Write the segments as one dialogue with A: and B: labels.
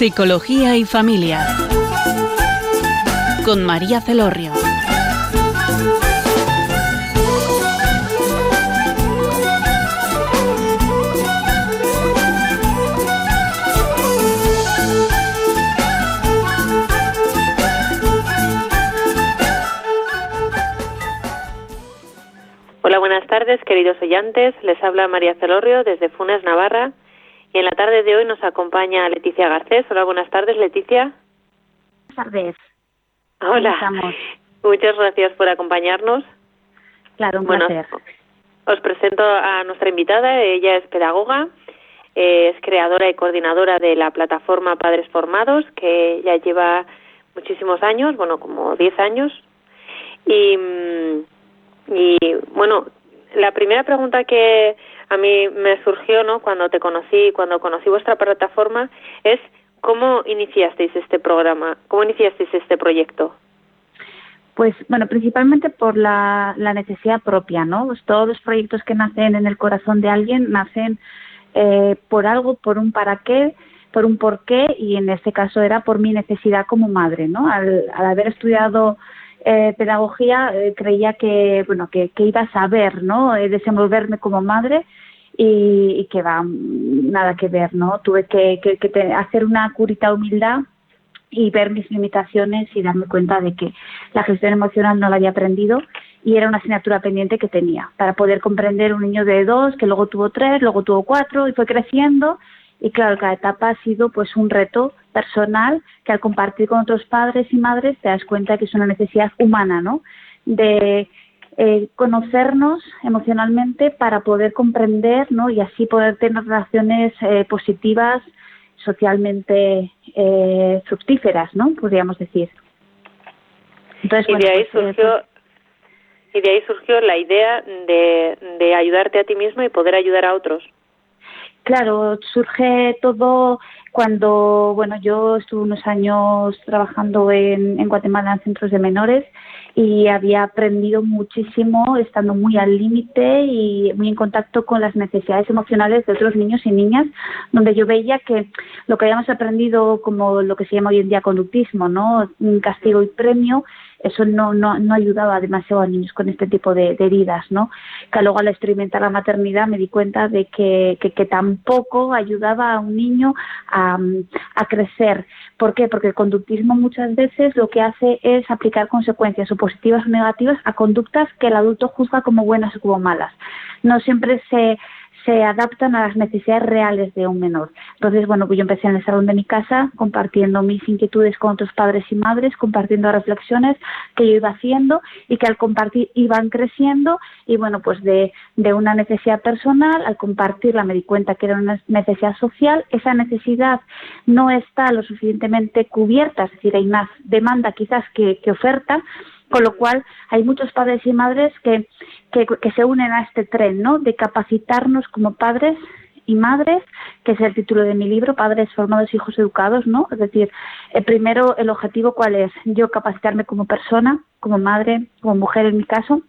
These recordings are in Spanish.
A: Psicología y Familia. Con María Celorrio.
B: Hola, buenas tardes, queridos oyentes. Les habla María Celorrio desde Funes, Navarra. Y en la tarde de hoy nos acompaña Leticia Garcés. Hola, buenas tardes, Leticia.
C: Buenas tardes.
B: Hola. Muchas gracias por acompañarnos.
C: Claro, un placer.
B: Os presento a nuestra invitada. Ella es pedagoga, es creadora y coordinadora de la plataforma Padres Formados, que ya lleva muchísimos años, bueno, como 10 años. Y mm, y bueno, la primera pregunta que a mí me surgió, ¿no? Cuando te conocí, cuando conocí vuestra plataforma, es cómo iniciasteis este programa, cómo iniciasteis este proyecto.
C: Pues bueno, principalmente por la, necesidad propia, ¿no? Pues todos los proyectos que nacen en el corazón de alguien nacen eh, por algo, por un para qué, por un por qué y en este caso era por mi necesidad como madre, ¿no? Al, al haber estudiado eh, pedagogía eh, creía que bueno que, iba a saber no eh, desenvolverme como madre y, que va nada que ver no tuve que, hacer una curita humildad y ver mis limitaciones y darme cuenta de que la gestión emocional no la había aprendido y era una asignatura pendiente que tenía para poder comprender un niño de dos que luego tuvo tres luego tuvo cuatro y fue creciendo y claro, cada etapa ha sido pues un reto personal que al compartir con otros padres y madres te das cuenta que es una necesidad humana, ¿no? De eh, conocernos emocionalmente para poder comprender, ¿no? Y así poder tener relaciones eh, positivas, socialmente eh, fructíferas, ¿no? Podríamos decir.
B: Entonces, y de ahí pues, surgió y de ahí surgió la idea de, de ayudarte a ti mismo y poder ayudar a otros.
C: Claro, surge todo cuando, bueno, yo estuve unos años trabajando en, en Guatemala en centros de menores y había aprendido muchísimo estando muy al límite y muy en contacto con las necesidades emocionales de otros niños y niñas, donde yo veía que lo que habíamos aprendido como lo que se llama hoy en día conductismo, ¿no? Castigo y premio, eso no, no, no ayudaba demasiado a niños con este tipo de, heridas, ¿no? Que luego al experimentar la maternidad me di cuenta de que, que, tampoco ayudaba a un niño a, a, crecer. ¿Por qué? Porque el conductismo muchas veces lo que hace es aplicar consecuencias o positivas o negativas a conductas que el adulto juzga como buenas o como malas. No siempre se se adaptan a las necesidades reales de un menor. Entonces, bueno, pues yo empecé en el salón de mi casa compartiendo mis inquietudes con otros padres y madres, compartiendo reflexiones que yo iba haciendo y que al compartir iban creciendo y bueno, pues de, una necesidad personal, al compartirla me di cuenta que era una necesidad social, esa necesidad no está lo suficientemente cubierta, es decir, hay más demanda quizás que oferta, con lo cual hay muchos padres y madres que, que, se unen a este tren, ¿no? De capacitarnos como padres y madres, que es el título de mi libro, Padres formados, hijos educados, ¿no? Es decir, el primero, el objetivo cuál es, yo capacitarme como persona, como madre, como mujer en mi caso,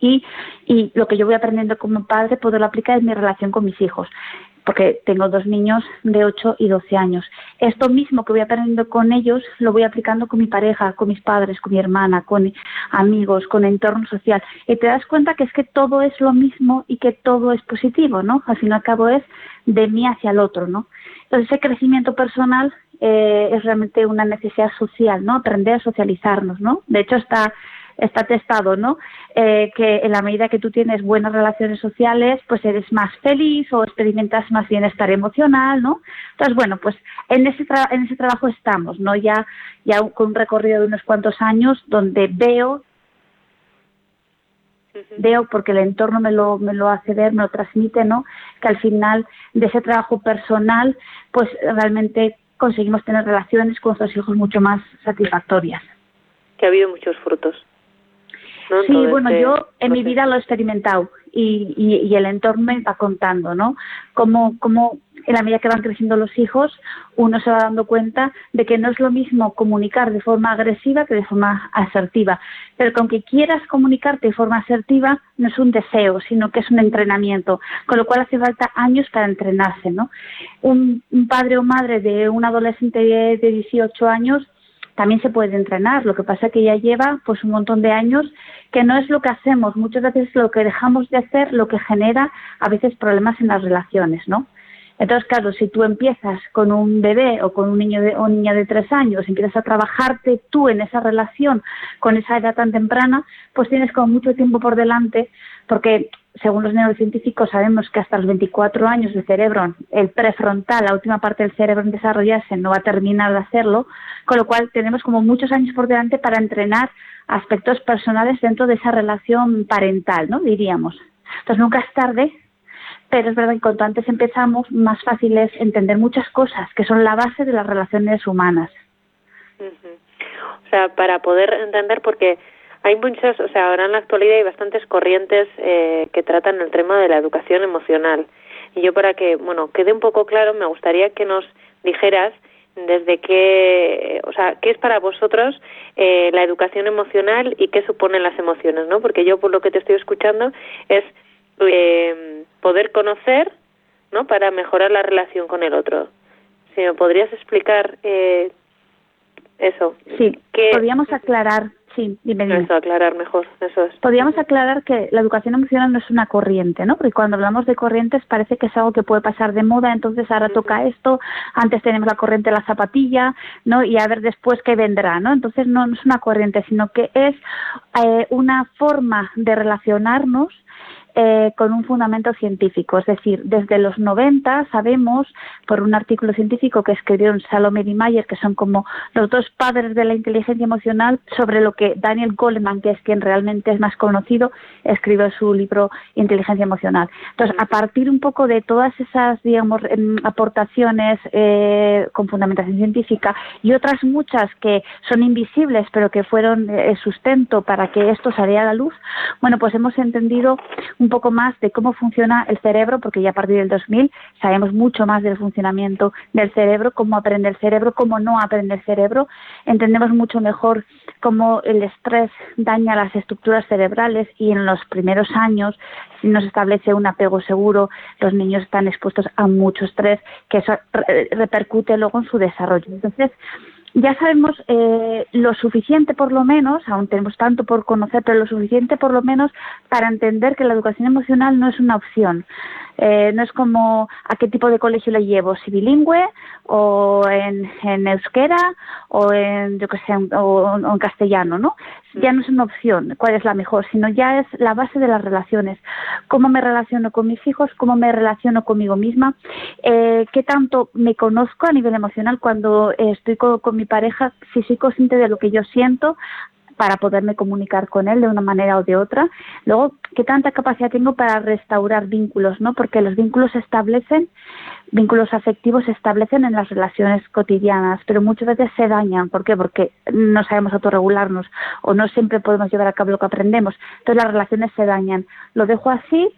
C: y, y lo que yo voy aprendiendo como padre poderlo aplicar en mi relación con mis hijos porque tengo dos niños de 8 y 12 años. Esto mismo que voy aprendiendo con ellos lo voy aplicando con mi pareja, con mis padres, con mi hermana, con amigos, con entorno social. Y te das cuenta que es que todo es lo mismo y que todo es positivo, ¿no? Al fin y al cabo es de mí hacia el otro, ¿no? Entonces ese crecimiento personal eh, es realmente una necesidad social, ¿no? Aprender a socializarnos, ¿no? De hecho está está testado, ¿no? Eh, que en la medida que tú tienes buenas relaciones sociales, pues eres más feliz o experimentas más bienestar emocional, ¿no? Entonces, bueno, pues en ese, en ese trabajo estamos, ¿no? Ya, ya con un recorrido de unos cuantos años donde veo veo porque el entorno me lo, me lo hace ver, me lo transmite, ¿no? Que al final de ese trabajo personal, pues realmente conseguimos tener relaciones con nuestros hijos mucho más satisfactorias.
B: Que ha habido muchos frutos.
C: Sí, bueno, yo en mi vida lo he experimentado y, y, el entorno me va contando, ¿no? Cómo, cómo en la medida que van creciendo los hijos, uno se va dando cuenta de que no es lo mismo comunicar de forma agresiva que de forma asertiva. Pero con que quieras comunicarte de forma asertiva no es un deseo, sino que es un entrenamiento, con lo cual hace falta años para entrenarse. ¿no? Un, padre o madre de un adolescente de 18 años también se puede entrenar, lo que pasa que ya lleva pues un montón de años que no es lo que hacemos, muchas veces lo que dejamos de hacer lo que genera a veces problemas en las relaciones, ¿no? Entonces, claro, si tú empiezas con un bebé o con un niño de, o niña de tres años, empiezas a trabajarte tú en esa relación con esa edad tan temprana, pues tienes como mucho tiempo por delante, porque según los neurocientíficos sabemos que hasta los 24 años el cerebro, el prefrontal, la última parte del cerebro en desarrollarse, no va a terminar de hacerlo, con lo cual tenemos como muchos años por delante para entrenar aspectos personales dentro de esa relación parental, ¿no? Diríamos. Entonces nunca es tarde pero es verdad que cuanto antes empezamos, más fácil es entender muchas cosas que son la base de las relaciones humanas.
B: O sea, para poder entender, porque hay muchas, o sea, ahora en la actualidad hay bastantes corrientes eh, que tratan el tema de la educación emocional. Y yo para que, bueno, quede un poco claro, me gustaría que nos dijeras desde qué, o sea, qué es para vosotros eh, la educación emocional y qué suponen las emociones, ¿no? Porque yo por lo que te estoy escuchando es eh, poder conocer, ¿no? Para mejorar la relación con el otro. Si me podrías explicar eh, eso.
C: Sí, podríamos aclarar, sí, dime,
B: Eso, aclarar mejor, eso es.
C: Podríamos aclarar que la educación emocional no es una corriente, ¿no? Porque cuando hablamos de corrientes parece que es algo que puede pasar de moda, entonces ahora toca esto, antes tenemos la corriente de la zapatilla, ¿no? Y a ver después qué vendrá, ¿no? Entonces no, es una corriente, sino que es eh, una forma de relacionarnos eh, con un fundamento científico. Es decir, desde los 90 sabemos, por un artículo científico que escribieron Salome y Mayer, que son como los dos padres de la inteligencia emocional, sobre lo que Daniel Goleman, que es quien realmente es más conocido, escribió su libro Inteligencia Emocional. Entonces, a partir un poco de todas esas, digamos, em, aportaciones eh, con fundamentación científica y otras muchas que son invisibles, pero que fueron eh, sustento para que esto saliera a la luz, bueno, pues hemos entendido un poco más de cómo funciona el cerebro, porque ya a partir del 2000 sabemos mucho más del funcionamiento del cerebro, cómo aprende el cerebro, cómo no aprende el cerebro, entendemos mucho mejor cómo el estrés daña las estructuras cerebrales y en los primeros años si no se establece un apego seguro, los niños están expuestos a mucho estrés, que eso repercute luego en su desarrollo. Entonces, ya sabemos eh, lo suficiente por lo menos, aún tenemos tanto por conocer, pero lo suficiente por lo menos para entender que la educación emocional no es una opción. Eh, no es como a qué tipo de colegio le llevo, si bilingüe o en, en euskera o en, yo que sé, o, en castellano, ¿no? Ya no es una opción cuál es la mejor, sino ya es la base de las relaciones. Cómo me relaciono con mis hijos, cómo me relaciono conmigo misma, eh, qué tanto me conozco a nivel emocional cuando estoy con, con mi pareja, si soy consciente de lo que yo siento, para poderme comunicar con él de una manera o de otra. Luego, ¿qué tanta capacidad tengo para restaurar vínculos? ¿no? Porque los vínculos se establecen, vínculos afectivos se establecen en las relaciones cotidianas, pero muchas veces se dañan. ¿Por qué? Porque no sabemos autorregularnos o no siempre podemos llevar a cabo lo que aprendemos. Entonces las relaciones se dañan. Lo dejo así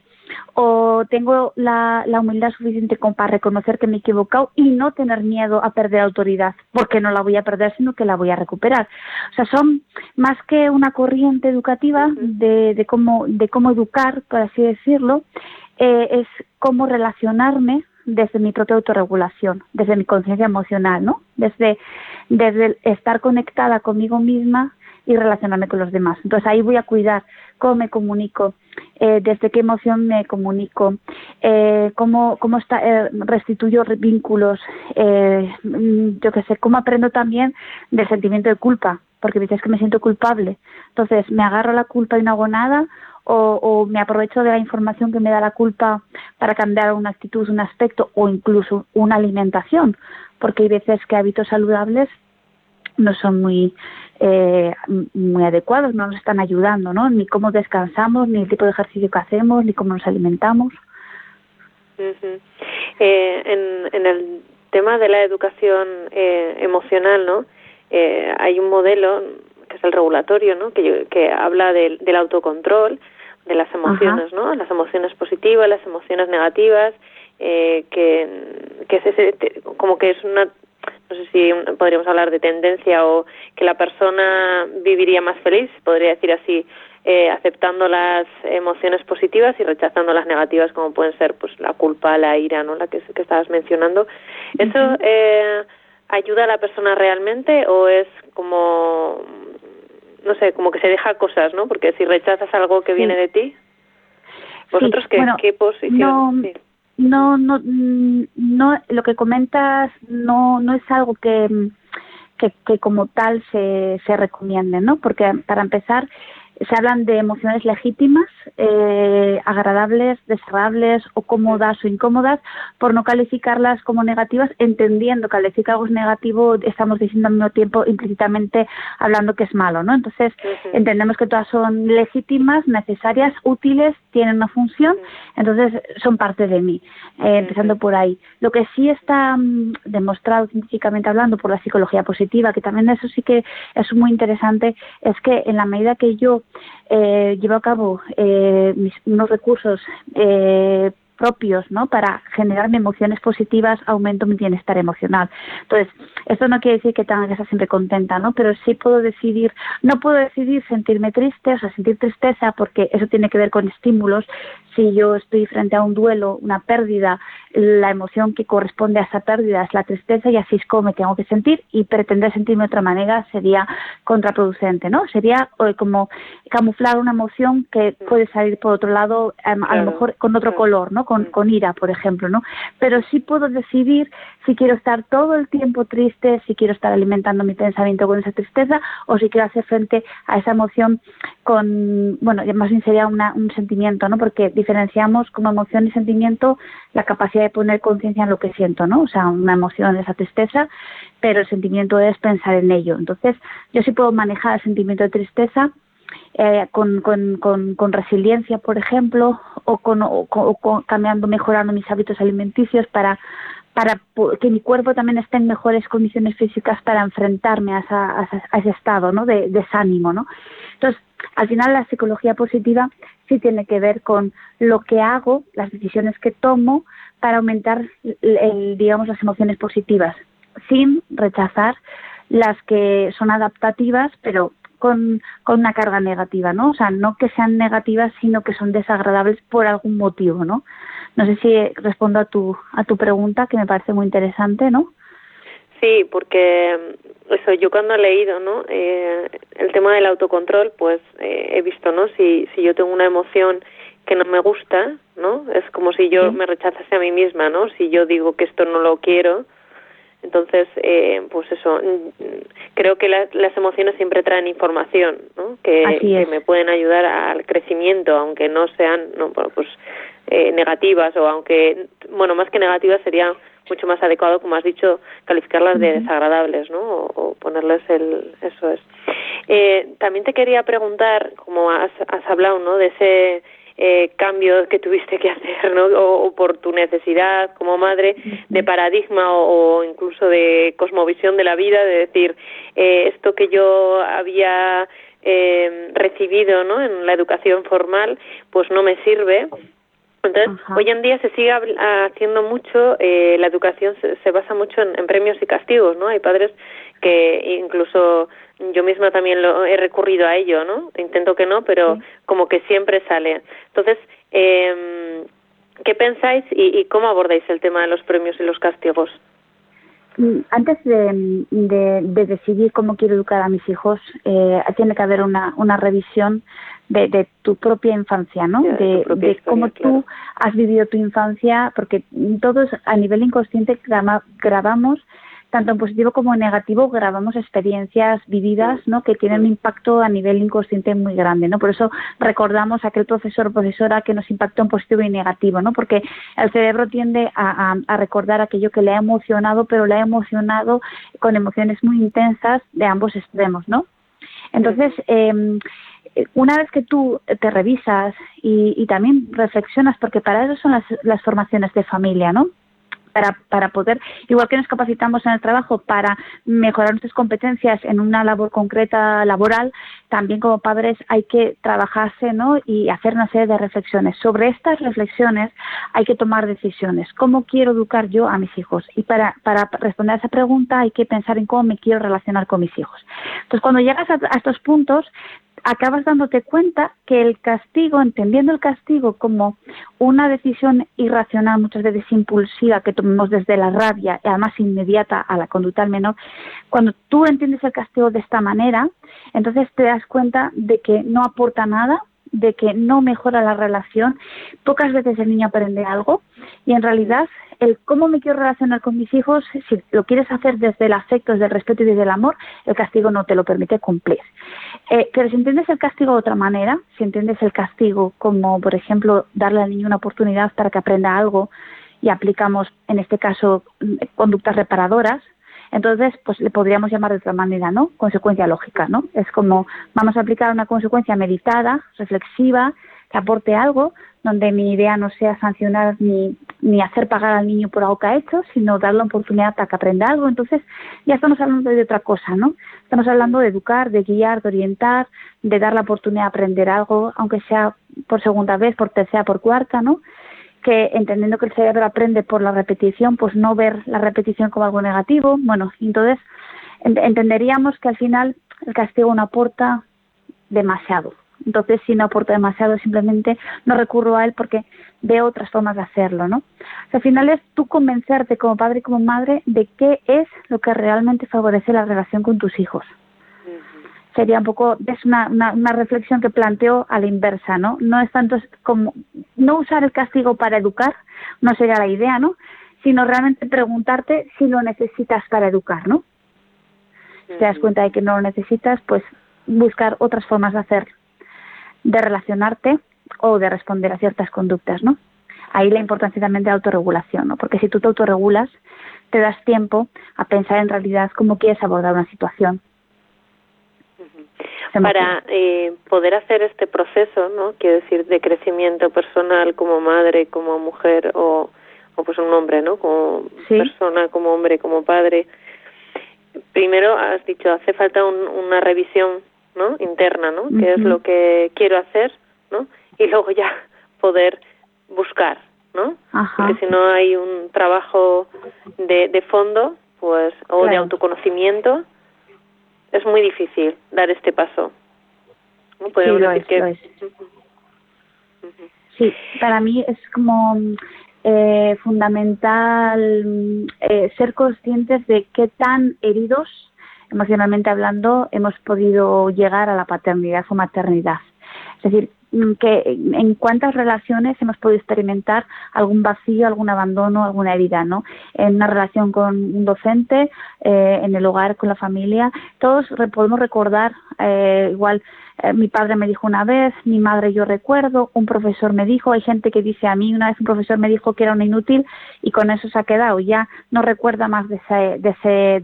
C: o tengo la, la humildad suficiente como para reconocer que me he equivocado y no tener miedo a perder autoridad, porque no la voy a perder, sino que la voy a recuperar. O sea, son más que una corriente educativa de, de, cómo, de cómo educar, por así decirlo, eh, es cómo relacionarme desde mi propia autorregulación, desde mi conciencia emocional, ¿no? Desde, desde estar conectada conmigo misma y relacionarme con los demás. Entonces ahí voy a cuidar cómo me comunico, eh, desde qué emoción me comunico, eh, cómo, cómo está, eh, restituyo vínculos, eh, yo qué sé, cómo aprendo también del sentimiento de culpa, porque dices que me siento culpable. Entonces, ¿me agarro la culpa y no hago nada? O, o, me aprovecho de la información que me da la culpa para cambiar una actitud, un aspecto o incluso una alimentación, porque hay veces que hábitos saludables no son muy eh, muy adecuados, no nos están ayudando, ¿no? Ni cómo descansamos, ni el tipo de ejercicio que hacemos, ni cómo nos alimentamos.
B: eh, en, en el tema de la educación eh, emocional, ¿no? Eh, hay un modelo que es el regulatorio, ¿no? Que, que habla del, del autocontrol de las emociones, ¿no? Las emociones positivas, las emociones negativas, eh, que que es ese, como que es una no sé si podríamos hablar de tendencia o que la persona viviría más feliz, podría decir así, eh, aceptando las emociones positivas y rechazando las negativas como pueden ser pues la culpa, la ira, ¿no? La que, que estabas mencionando. ¿Eso eh, ayuda a la persona realmente o es como no sé, como que se deja cosas, ¿no? Porque si rechazas algo que viene de ti, vosotros qué, qué posición
C: no, no, mm, no, lo que comentas no, no es algo que, que, que como tal se, se recomiende, ¿no? Porque para empezar, se hablan de emociones legítimas, eh, agradables, desagradables o cómodas o incómodas, por no calificarlas como negativas, entendiendo que al decir que algo es negativo estamos diciendo al mismo tiempo implícitamente hablando que es malo, ¿no? Entonces entendemos que todas son legítimas, necesarias, útiles, tienen una función, entonces son parte de mí, eh, empezando por ahí. Lo que sí está mm, demostrado científicamente hablando por la psicología positiva, que también eso sí que es muy interesante, es que en la medida que yo eh, llevo a cabo eh, mis, unos recursos eh, propios, ¿no? Para generarme emociones positivas, aumento mi bienestar emocional. Entonces, esto no quiere decir que tenga que estar siempre contenta, ¿no? Pero sí puedo decidir, no puedo decidir sentirme triste, o sea, sentir tristeza, porque eso tiene que ver con estímulos. Si yo estoy frente a un duelo, una pérdida, la emoción que corresponde a esa pérdida es la tristeza y así es como me tengo que sentir y pretender sentirme de otra manera sería contraproducente, ¿no? Sería eh, como camuflar una emoción que puede salir por otro lado, em, a lo mejor con otro color, ¿no? Con, con ira, por ejemplo, ¿no? Pero sí puedo decidir si quiero estar todo el tiempo triste, si quiero estar alimentando mi pensamiento con esa tristeza o si quiero hacer frente a esa emoción con, bueno, más bien sería una, un sentimiento, ¿no? Porque diferenciamos como emoción y sentimiento la capacidad de poner conciencia en lo que siento, ¿no? O sea, una emoción esa tristeza, pero el sentimiento es pensar en ello. Entonces, yo sí puedo manejar el sentimiento de tristeza eh, con, con, con, resiliencia, por ejemplo, o, con, o, cambiando, mejorando mis hábitos alimenticios para para que mi cuerpo también esté en mejores condiciones físicas para enfrentarme a, a, ese estado ¿no? de desánimo. ¿no? Entonces, al final la psicología positiva sí tiene que ver con lo que hago, las decisiones que tomo para aumentar, el, digamos, las emociones positivas, sin rechazar las que son adaptativas, pero con, con, una carga negativa, ¿no? O sea, no que sean negativas, sino que son desagradables por algún motivo, ¿no? No sé si respondo a tu, a tu pregunta, que me parece muy interesante, ¿no?
B: Sí, porque eso yo cuando he leído, ¿no? Eh, el tema del autocontrol, pues eh, he visto, ¿no? Si si yo tengo una emoción que no me gusta, ¿no? Es como si yo me rechazase a mí misma, ¿no? Si yo digo que esto no lo quiero, entonces, eh, pues eso, creo que las emociones siempre traen información, ¿no? Que, que, me pueden ayudar al crecimiento, aunque no sean, no, pues eh, negativas o aunque, bueno, más que negativas sería mucho más adecuado, como has dicho, calificarlas de desagradables, ¿no? O, ponerles el, eso es. Eh, también te quería preguntar, como has, has hablado, ¿no? De ese eh, cambio que tuviste que hacer, ¿no? O, por tu necesidad como madre de paradigma o, incluso de cosmovisión de la vida, de decir, eh, esto que yo había eh, recibido, ¿no? En la educación formal, pues no me sirve entonces, hoy en día se sigue haciendo mucho, eh, la educación se, basa mucho en, premios y castigos, ¿no? Hay padres que incluso yo misma también lo he recurrido a ello, ¿no? Intento que no, pero como que siempre sale. Entonces, eh, ¿qué pensáis y, cómo abordáis el tema de los premios y los castigos?
C: Mm, antes de, de, decidir cómo quiero educar a mis hijos, eh, tiene que haber una, una revisión de, tu propia infancia, ¿no? de, cómo tú has vivido tu infancia, porque todos a nivel inconsciente grabamos tanto en positivo como en negativo grabamos experiencias vividas ¿no? que tienen un impacto a nivel inconsciente muy grande. ¿no? Por eso recordamos a aquel profesor o profesora que nos impactó en positivo y negativo, ¿no? porque el cerebro tiende a, a, recordar aquello que le ha emocionado, pero le ha emocionado con emociones muy intensas de ambos extremos. ¿no? Entonces, eh, una vez que tú te revisas y, también reflexionas, porque para eso son las, las formaciones de familia, ¿no? Para, para poder, igual que nos capacitamos en el trabajo para mejorar nuestras competencias en una labor concreta laboral, también como padres hay que trabajarse ¿no? y hacer una serie de reflexiones. Sobre estas reflexiones hay que tomar decisiones. ¿Cómo quiero educar yo a mis hijos? Y para, para responder a esa pregunta hay que pensar en cómo me quiero relacionar con mis hijos. Entonces, cuando llegas a, a estos puntos, acabas dándote cuenta que el castigo, entendiendo el castigo como una decisión irracional, muchas veces impulsiva, que tomemos desde la rabia y además inmediata a la conducta del menor, cuando tú entiendes el castigo de esta manera, entonces te das cuenta de que no aporta nada, de que no mejora la relación, pocas veces el niño aprende algo y en realidad el cómo me quiero relacionar con mis hijos, si lo quieres hacer desde el afecto, desde el respeto y desde el amor, el castigo no te lo permite cumplir. Eh, pero si entiendes el castigo de otra manera, si entiendes el castigo como, por ejemplo, darle al niño una oportunidad para que aprenda algo y aplicamos, en este caso, conductas reparadoras, entonces, pues le podríamos llamar de otra manera, ¿no? Consecuencia lógica, ¿no? Es como vamos a aplicar una consecuencia meditada, reflexiva, que aporte algo, donde mi idea no sea sancionar ni, ni hacer pagar al niño por algo que ha hecho, sino darle la oportunidad para que aprenda algo. Entonces, ya estamos hablando de otra cosa, ¿no? Estamos hablando de educar, de guiar, de orientar, de dar la oportunidad de aprender algo, aunque sea por segunda vez, por tercera, por cuarta, ¿no? Que entendiendo que el cerebro aprende por la repetición, pues no ver la repetición como algo negativo. Bueno, entonces entenderíamos que al final el castigo no aporta demasiado entonces, si no aporta demasiado, simplemente no recurro a él porque veo otras formas de hacerlo, ¿no? al final es tú convencerte como padre y como madre de qué es lo que realmente favorece la relación con tus hijos. Sería un poco, es una, una, reflexión que planteo a la inversa, ¿no? No es tanto como, no usar el castigo para educar, no sería la idea, ¿no? Sino realmente preguntarte si lo necesitas para educar, ¿no? Si te das cuenta de que no lo necesitas, pues buscar otras formas de hacerlo de relacionarte o de responder a ciertas conductas, ¿no? Ahí la importancia también de autorregulación, ¿no? Porque si tú te autorregulas, te das tiempo a pensar en realidad cómo quieres abordar una situación.
B: Para eh, poder hacer este proceso, ¿no? Quiero decir, de crecimiento personal como madre, como mujer o, o pues un hombre, ¿no? Como persona, como hombre, como padre. Primero has dicho, hace falta una revisión ¿no? interna, ¿no? ¿Qué es lo que quiero hacer, ¿no? Y luego ya poder buscar, ¿no? Porque si no hay un trabajo de, de fondo, pues, o de autoconocimiento, es muy difícil dar este paso.
C: ¿no? decir que... Sí, para mí es como eh, fundamental eh, ser conscientes de qué tan heridos emocionalmente hablando, hemos podido llegar a la paternidad o maternidad. Es decir, que en cuántas relaciones hemos podido experimentar algún vacío, algún abandono, alguna herida, ¿no? En una relación con un docente, eh, en el hogar, con la familia, todos podemos recordar eh, igual eh, mi padre me dijo una vez, mi madre yo recuerdo, un profesor me dijo, hay gente que dice a mí una vez un profesor me dijo que era una inútil y con eso se ha quedado, ya no recuerda más de ese, de ese,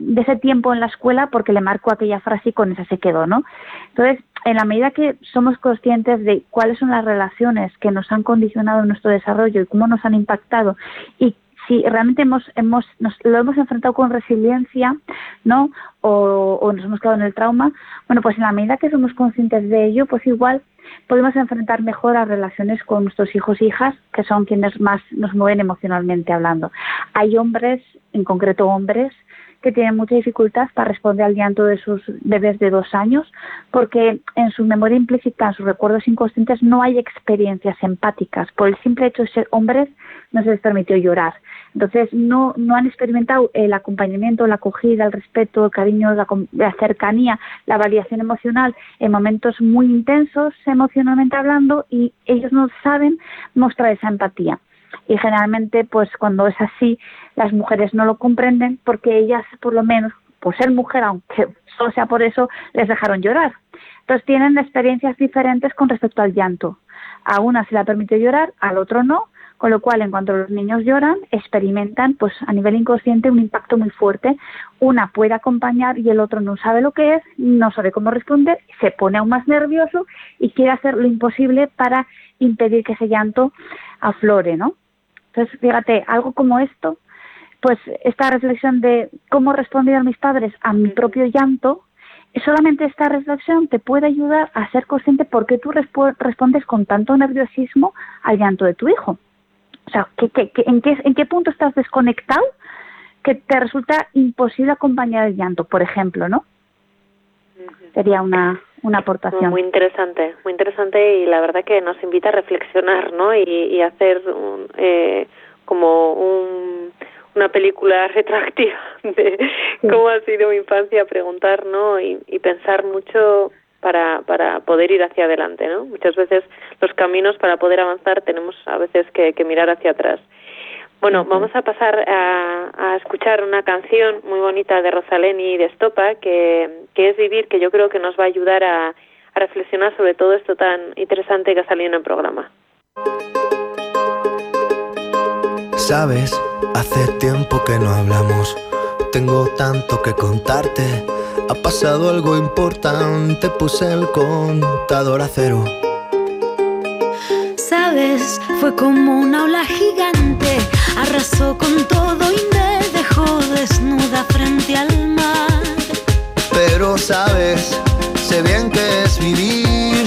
C: de, ese tiempo en la escuela porque le marcó aquella frase y con esa se quedó, ¿no? Entonces, en la medida que somos conscientes de cuáles son las relaciones que nos han condicionado nuestro desarrollo y cómo nos han impactado y si realmente hemos, hemos nos, lo hemos enfrentado con resiliencia, ¿no? O, o, nos hemos quedado en el trauma, bueno, pues en la medida que somos conscientes de ello, pues igual podemos enfrentar mejor las relaciones con nuestros hijos e hijas, que son quienes más nos mueven emocionalmente hablando. Hay hombres, en concreto hombres, que tienen mucha dificultad para responder al llanto de sus bebés de dos años, porque en su memoria implícita, en sus recuerdos inconscientes, no hay experiencias empáticas. Por el simple hecho de ser hombres, no se les permitió llorar. Entonces, no, no han experimentado el acompañamiento, la acogida, el respeto, el cariño, la, la cercanía, la validación emocional en momentos muy intensos emocionalmente hablando y ellos no saben mostrar esa empatía y generalmente pues cuando es así las mujeres no lo comprenden porque ellas por lo menos por ser mujer aunque solo sea por eso les dejaron llorar. Entonces tienen experiencias diferentes con respecto al llanto. A una se le permite llorar al otro no con lo cual en cuanto los niños lloran experimentan pues a nivel inconsciente un impacto muy fuerte. Una puede acompañar y el otro no sabe lo que es no sabe cómo responder se pone aún más nervioso y quiere hacer lo imposible para impedir que ese llanto aflore no Entonces, fíjate, algo como esto, pues esta reflexión de cómo respondieron mis padres a mi propio llanto, solamente esta reflexión te puede ayudar a ser consciente por qué tú respondes con tanto nerviosismo al llanto de tu hijo. O sea, en, qué, ¿en qué punto estás desconectado que te resulta imposible acompañar el llanto, por ejemplo, ¿no? Sería una, una aportación.
B: Muy interesante, muy interesante y la verdad que nos invita a reflexionar, ¿no? Y, y hacer eh, como un, una película retroactiva de cómo ha sido mi infancia, preguntar, ¿no? Y, y pensar mucho para, para poder ir hacia adelante, ¿no? Muchas veces los caminos para poder avanzar tenemos a veces que, que mirar hacia atrás. Bueno, vamos a pasar a, escuchar una canción muy bonita de Rosalén y de Estopa, que, es Vivir, que yo creo que nos va a ayudar a, a reflexionar sobre todo esto tan interesante que ha salido en el programa.
D: Sabes, hace tiempo que no hablamos, tengo tanto que contarte. Ha pasado algo importante, puse el contador a cero.
E: Sabes, fue como una ola gigante arrasó con todo y me dejó desnuda frente al mar.
D: Pero sabes, sé bien que es vivir,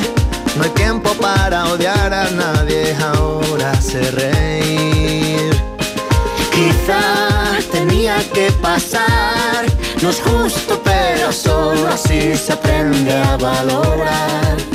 D: no hay tiempo para odiar a nadie, ahora sé reír. Quizá tenía que pasar, no es justo, pero solo así se aprende a valorar.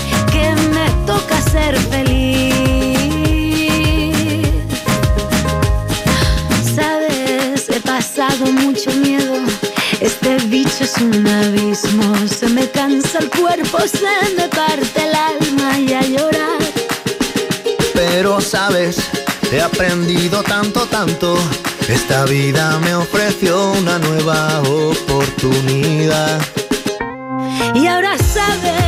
E: ser feliz. Sabes, he pasado mucho miedo. Este bicho es un abismo. Se me cansa el cuerpo, se me parte el alma y a llorar.
D: Pero sabes, he aprendido tanto, tanto. Esta vida me ofreció una nueva oportunidad.
E: Y ahora sabes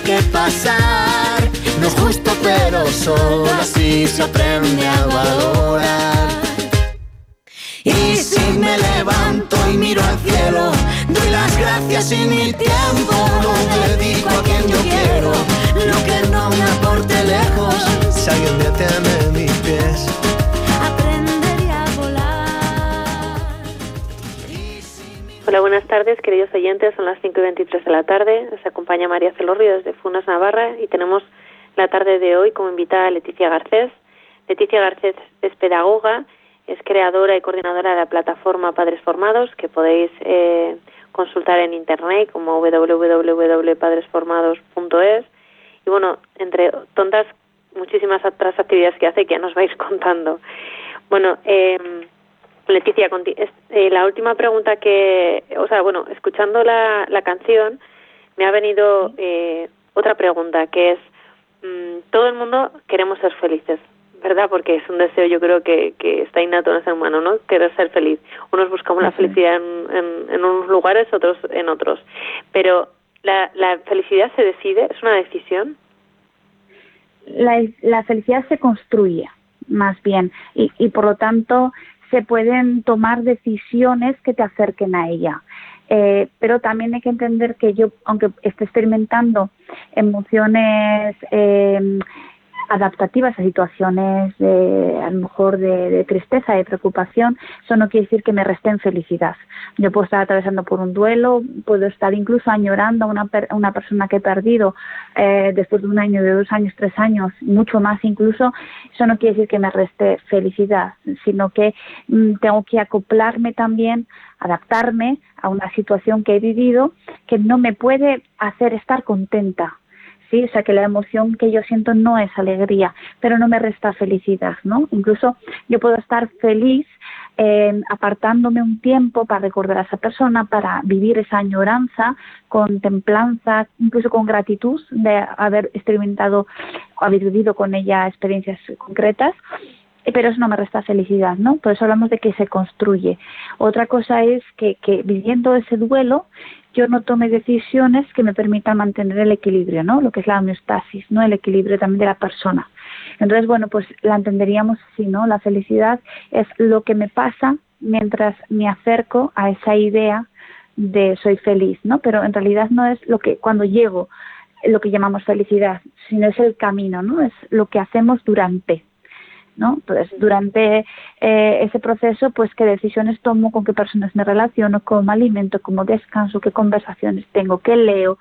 E: que
D: pasar, no es justo, pero solo así se aprende a valorar. Y si me levanto y miro al cielo, doy las gracias y mi tiempo lo dedico a quien yo quiero. Lo que no me aporte lejos, si alguien detiene mis pies
B: Hola, buenas tardes, queridos oyentes. Son las 5 y 23 de la tarde. Nos acompaña María Celorrio desde Funas, Navarra, y tenemos la tarde de hoy como invitada a Leticia Garcés. Leticia Garcés es pedagoga, es creadora y coordinadora de la plataforma Padres Formados, que podéis eh, consultar en internet como www.padresformados.es. Y bueno, entre tontas, muchísimas otras actividades que hace que ya nos vais contando. Bueno, eh, Leticia, eh, la última pregunta que, o sea, bueno, escuchando la, la canción, me ha venido eh, otra pregunta, que es, mm, todo el mundo queremos ser felices, ¿verdad? Porque es un deseo, yo creo que, que está innato en el ser humano, ¿no? Querer ser feliz. Unos buscamos la felicidad en, en, unos lugares, otros en otros. Pero, ¿la, la felicidad se decide? ¿Es una decisión?
C: La, la felicidad se construye, más bien, y, y por lo tanto se pueden tomar decisiones que te acerquen a ella. Eh, pero también hay que entender que yo, aunque esté experimentando emociones eh, adaptativas a situaciones de, a lo mejor de, tristeza, de preocupación, eso no quiere decir que me resten felicidad. Yo puedo estar atravesando por un duelo, puedo estar incluso añorando a una, una persona que he perdido eh, después de un año, de dos años, tres años, mucho más incluso, eso no quiere decir que me reste felicidad, sino que mm, tengo que acoplarme también, adaptarme a una situación que he vivido que no me puede hacer estar contenta ¿sí? O sea, que la emoción que yo siento no es alegría, pero no me resta felicidad, ¿no? Incluso yo puedo estar feliz eh, apartándome un tiempo para recordar a esa persona, para vivir esa añoranza con templanza, incluso con gratitud de haber experimentado haber vivido con ella experiencias concretas pero eso no me resta felicidad, ¿no? Por eso hablamos de que se construye. Otra cosa es que, que viviendo ese duelo yo no tome decisiones que me permitan mantener el equilibrio, ¿no? Lo que es la homeostasis, ¿no? El equilibrio también de la persona. Entonces, bueno, pues la entenderíamos así, ¿no? La felicidad es lo que me pasa mientras me acerco a esa idea de soy feliz, ¿no? Pero en realidad no es lo que cuando llego lo que llamamos felicidad, sino es el camino, ¿no? Es lo que hacemos durante. ¿No? Entonces, durante eh, ese proceso, pues qué decisiones tomo, con qué personas me relaciono, cómo alimento, cómo descanso, qué conversaciones tengo, qué leo,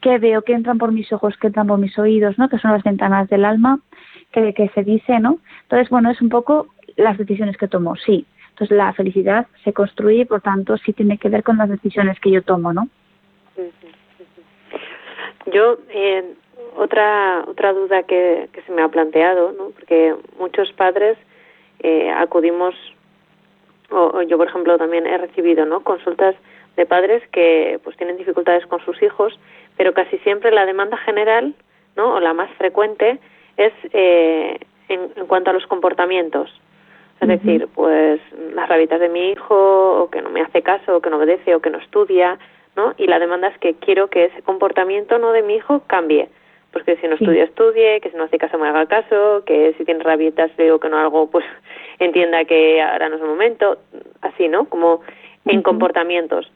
C: qué veo, qué entran por mis ojos, qué entran por mis oídos, ¿no? Que son las ventanas del alma, que, que se dice, ¿no? Entonces, bueno, es un poco las decisiones que tomo, sí. Entonces, la felicidad se construye, por tanto, sí tiene que ver con las decisiones que yo tomo, ¿no?
B: Yo, eh, otra otra duda que, que se me ha planteado, ¿no? Porque muchos padres eh, acudimos, o, yo por ejemplo también he recibido, ¿no? Consultas de padres que pues tienen dificultades con sus hijos, pero casi siempre la demanda general, ¿no? O la más frecuente es eh, en, en cuanto a los comportamientos. Es decir, pues las rabitas de mi hijo, o que no me hace caso, o que no obedece, o que no estudia, ¿no? Y la demanda es que quiero que ese comportamiento no de mi hijo cambie pues que si no estudia, estudie, que si no hace caso me haga caso, que si tiene rabietas digo que no algo, pues entienda que ahora no es el momento, así, ¿no? Como en comportamientos.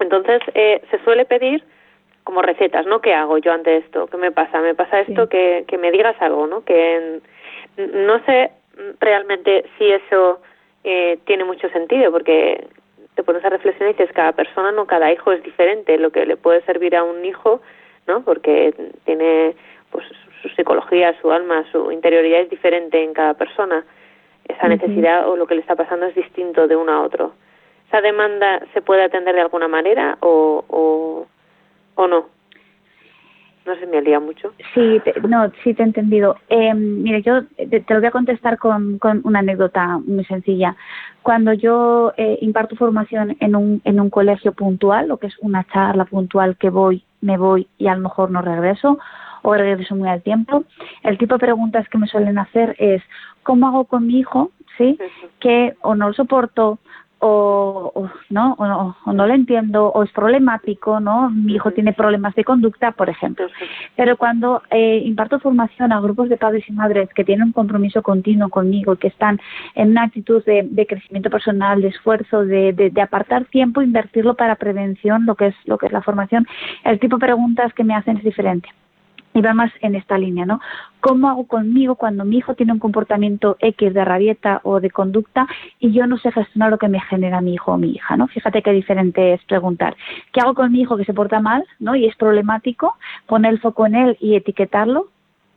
B: Entonces, eh, se suele pedir como recetas, ¿no? ¿Qué hago yo ante esto? ¿Qué me pasa? ¿Me pasa esto? Que, que me digas algo, ¿no? Que no sé realmente si eso eh, tiene mucho sentido, porque te pones a reflexionar y dices, cada persona, no cada hijo es diferente. Lo que le puede servir a un hijo ¿no? Porque tiene pues su psicología, su alma, su interioridad es diferente en cada persona. Esa necesidad o lo que le está pasando es distinto de uno a otro. ¿Esa demanda se puede atender de alguna manera o, o, o no? No se me alía mucho.
C: Sí, no, sí te he entendido. Eh, mire, yo te, lo voy a contestar con, con, una anécdota muy sencilla. Cuando yo eh, imparto formación en un, en un colegio puntual, lo que es una charla puntual que voy me voy y a lo mejor no regreso o regreso muy al tiempo. El tipo de preguntas que me suelen hacer es ¿cómo hago con mi hijo? ¿Sí? Que o no lo soporto o, no o, no lo entiendo o es problemático no mi hijo tiene problemas de conducta por ejemplo. Pero cuando eh, imparto formación a grupos de padres y madres que tienen un compromiso continuo conmigo y que están en una actitud de, crecimiento personal de esfuerzo de, de, apartar tiempo invertirlo para prevención lo que es lo que es la formación el tipo de preguntas que me hacen es diferente y va más en esta línea, ¿no? ¿Cómo hago conmigo cuando mi hijo tiene un comportamiento X de rabieta o de conducta y yo no sé gestionar lo que me genera mi hijo o mi hija, ¿no? Fíjate qué diferente es preguntar, ¿qué hago con mi hijo que se porta mal, ¿no? Y es problemático, poner el foco en él y etiquetarlo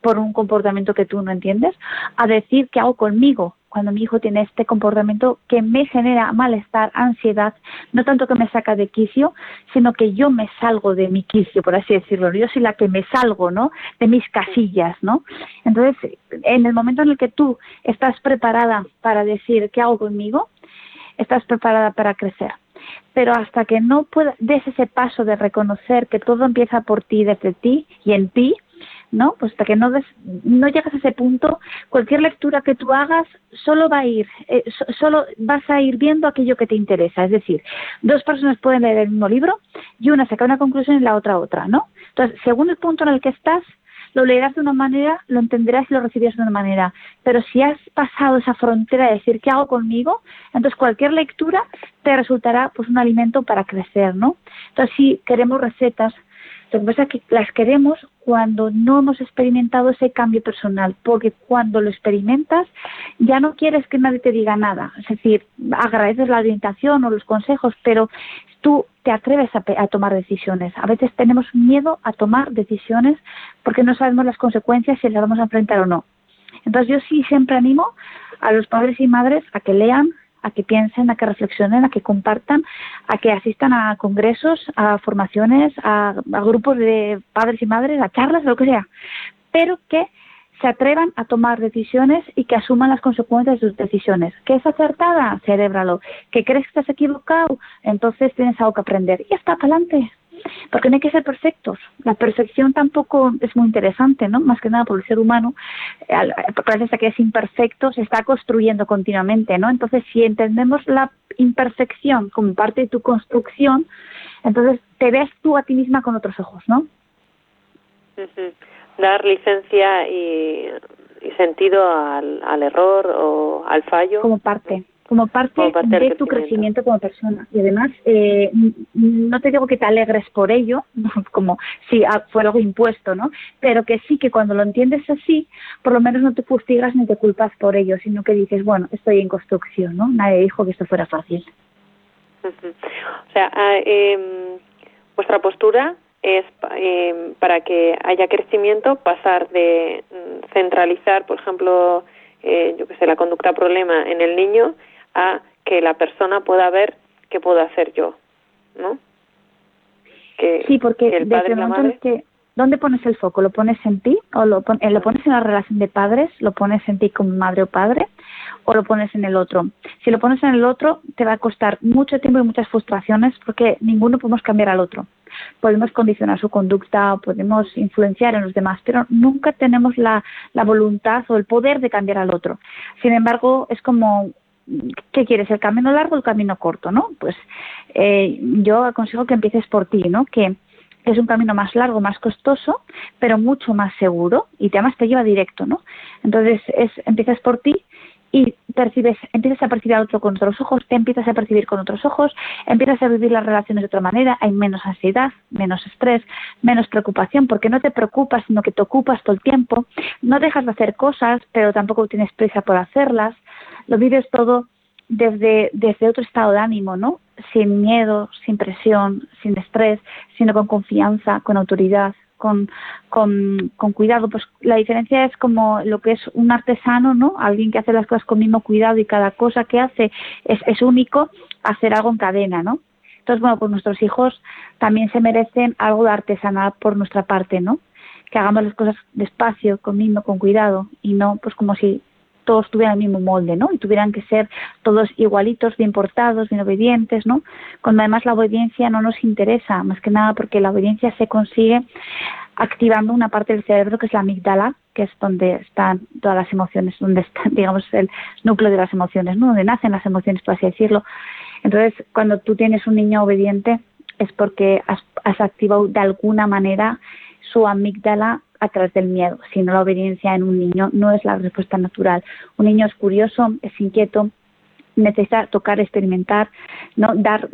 C: por un comportamiento que tú no entiendes, a decir qué hago conmigo cuando mi hijo tiene este comportamiento que me genera malestar, ansiedad, no tanto que me saca de quicio, sino que yo me salgo de mi quicio, por así decirlo. Yo soy la que me salgo, ¿no? De mis casillas, ¿no? Entonces, en el momento en el que tú estás preparada para decir qué hago conmigo, estás preparada para crecer. Pero hasta que no puedas, des ese paso de reconocer que todo empieza por ti, desde ti y en ti, ¿no? Pues hasta que no, no llegas a ese punto, cualquier lectura que tú hagas solo va a ir, eh, solo vas a ir viendo aquello que te interesa. Es decir, dos personas pueden leer el mismo libro y una saca una conclusión y la otra otra, ¿no? Entonces, según el punto en el que estás, lo leerás de una manera, lo entenderás y lo recibirás de una manera. Pero si has pasado esa frontera de decir qué hago conmigo, entonces cualquier lectura te resultará pues un alimento para crecer, ¿no? Entonces, si queremos recetas, lo que pasa es que las queremos cuando no hemos experimentado ese cambio personal, porque cuando lo experimentas ya no quieres que nadie te diga nada. Es decir, agradeces la orientación o los consejos, pero tú te atreves a, tomar decisiones. A veces tenemos miedo a tomar decisiones porque no sabemos las consecuencias si las vamos a enfrentar o no. Entonces yo sí siempre animo a los padres y madres a que lean, a que piensen, a que reflexionen, a que compartan, a que asistan a congresos, a formaciones, a, grupos de padres y madres, a charlas, lo que sea, pero que se atrevan a tomar decisiones y que asuman las consecuencias de sus decisiones. ¿Que es acertada? Cerébralo. ¿Que crees que estás equivocado? Entonces tienes algo que aprender. Y está para adelante. Porque no hay que ser perfectos. La perfección tampoco es muy interesante, ¿no? Más que nada por el ser humano, gracias a que es imperfecto, se está construyendo continuamente, ¿no? Entonces, si entendemos la imperfección como parte de tu construcción, entonces te ves tú a ti misma con otros ojos, ¿no?
B: Dar licencia y, sentido al, al, error o al fallo.
C: Como parte, como parte, de tu crecimiento como persona. Y además, eh, no te digo que te alegres por ello, como si fuera algo impuesto, ¿no? Pero que sí que cuando lo entiendes así, por lo menos no te fustigas ni te culpas por ello, sino que dices, bueno, estoy en construcción, ¿no? Nadie dijo que esto fuera fácil.
B: O sea, ah, em, vuestra postura es em, para que haya crecimiento pasar de mm, centralizar, por ejemplo, eh, yo que sé, la conducta problema en el niño a que la persona pueda ver qué puedo hacer yo, ¿no?
C: Que, sí, porque el desde el momento en que ¿Dónde pones el foco? ¿Lo pones en ti o lo, eh, lo pones en la relación de padres? ¿Lo pones en ti como madre o padre? ¿O lo pones en el otro? Si lo pones en el otro, te va a costar mucho tiempo y muchas frustraciones porque ninguno podemos cambiar al otro. Podemos condicionar su conducta, podemos influenciar en los demás, pero nunca tenemos la, la voluntad o el poder de cambiar al otro. Sin embargo, es como ¿qué quieres? ¿El camino largo o el camino corto? ¿no? Pues eh, yo aconsejo que empieces por ti, ¿no? Que es un camino más largo, más costoso, pero mucho más seguro y además te lleva directo, ¿no? Entonces es, empiezas por ti y percibes, empiezas a percibir al otro con otros ojos, te empiezas a percibir con otros ojos, empiezas a vivir las relaciones de otra manera, hay menos ansiedad, menos estrés, menos preocupación, porque no te preocupas, sino que te ocupas todo el tiempo, no dejas de hacer cosas, pero tampoco tienes prisa por hacerlas, lo vives todo desde, desde otro estado de ánimo, ¿no? Sin miedo, sin presión, sin estrés, sino con confianza, con autoridad, con, con, con, cuidado. Pues la diferencia es como lo que es un artesano, ¿no? Alguien que hace las cosas con mismo cuidado y cada cosa que hace es, es único, hacer algo en cadena, ¿no? Entonces, bueno, pues nuestros hijos también se merecen algo de artesanal por nuestra parte, ¿no? Que hagamos las cosas despacio, con con cuidado y no pues como si todos tuvieran el mismo molde, ¿no? Y tuvieran que ser todos igualitos, bien portados, bien obedientes, ¿no? Cuando además la obediencia no nos interesa, más que nada porque la obediencia se consigue activando una parte del cerebro que es la amígdala, que es donde están todas las emociones, donde está, digamos, el núcleo de las emociones, ¿no? Donde nacen las emociones, por así decirlo. Entonces, cuando tú tienes un niño obediente, es porque has, has activado de alguna manera su amígdala a través del miedo, sino la obediencia en un niño no es la respuesta natural. Un niño es curioso, es inquieto, necesita tocar, experimentar, no dar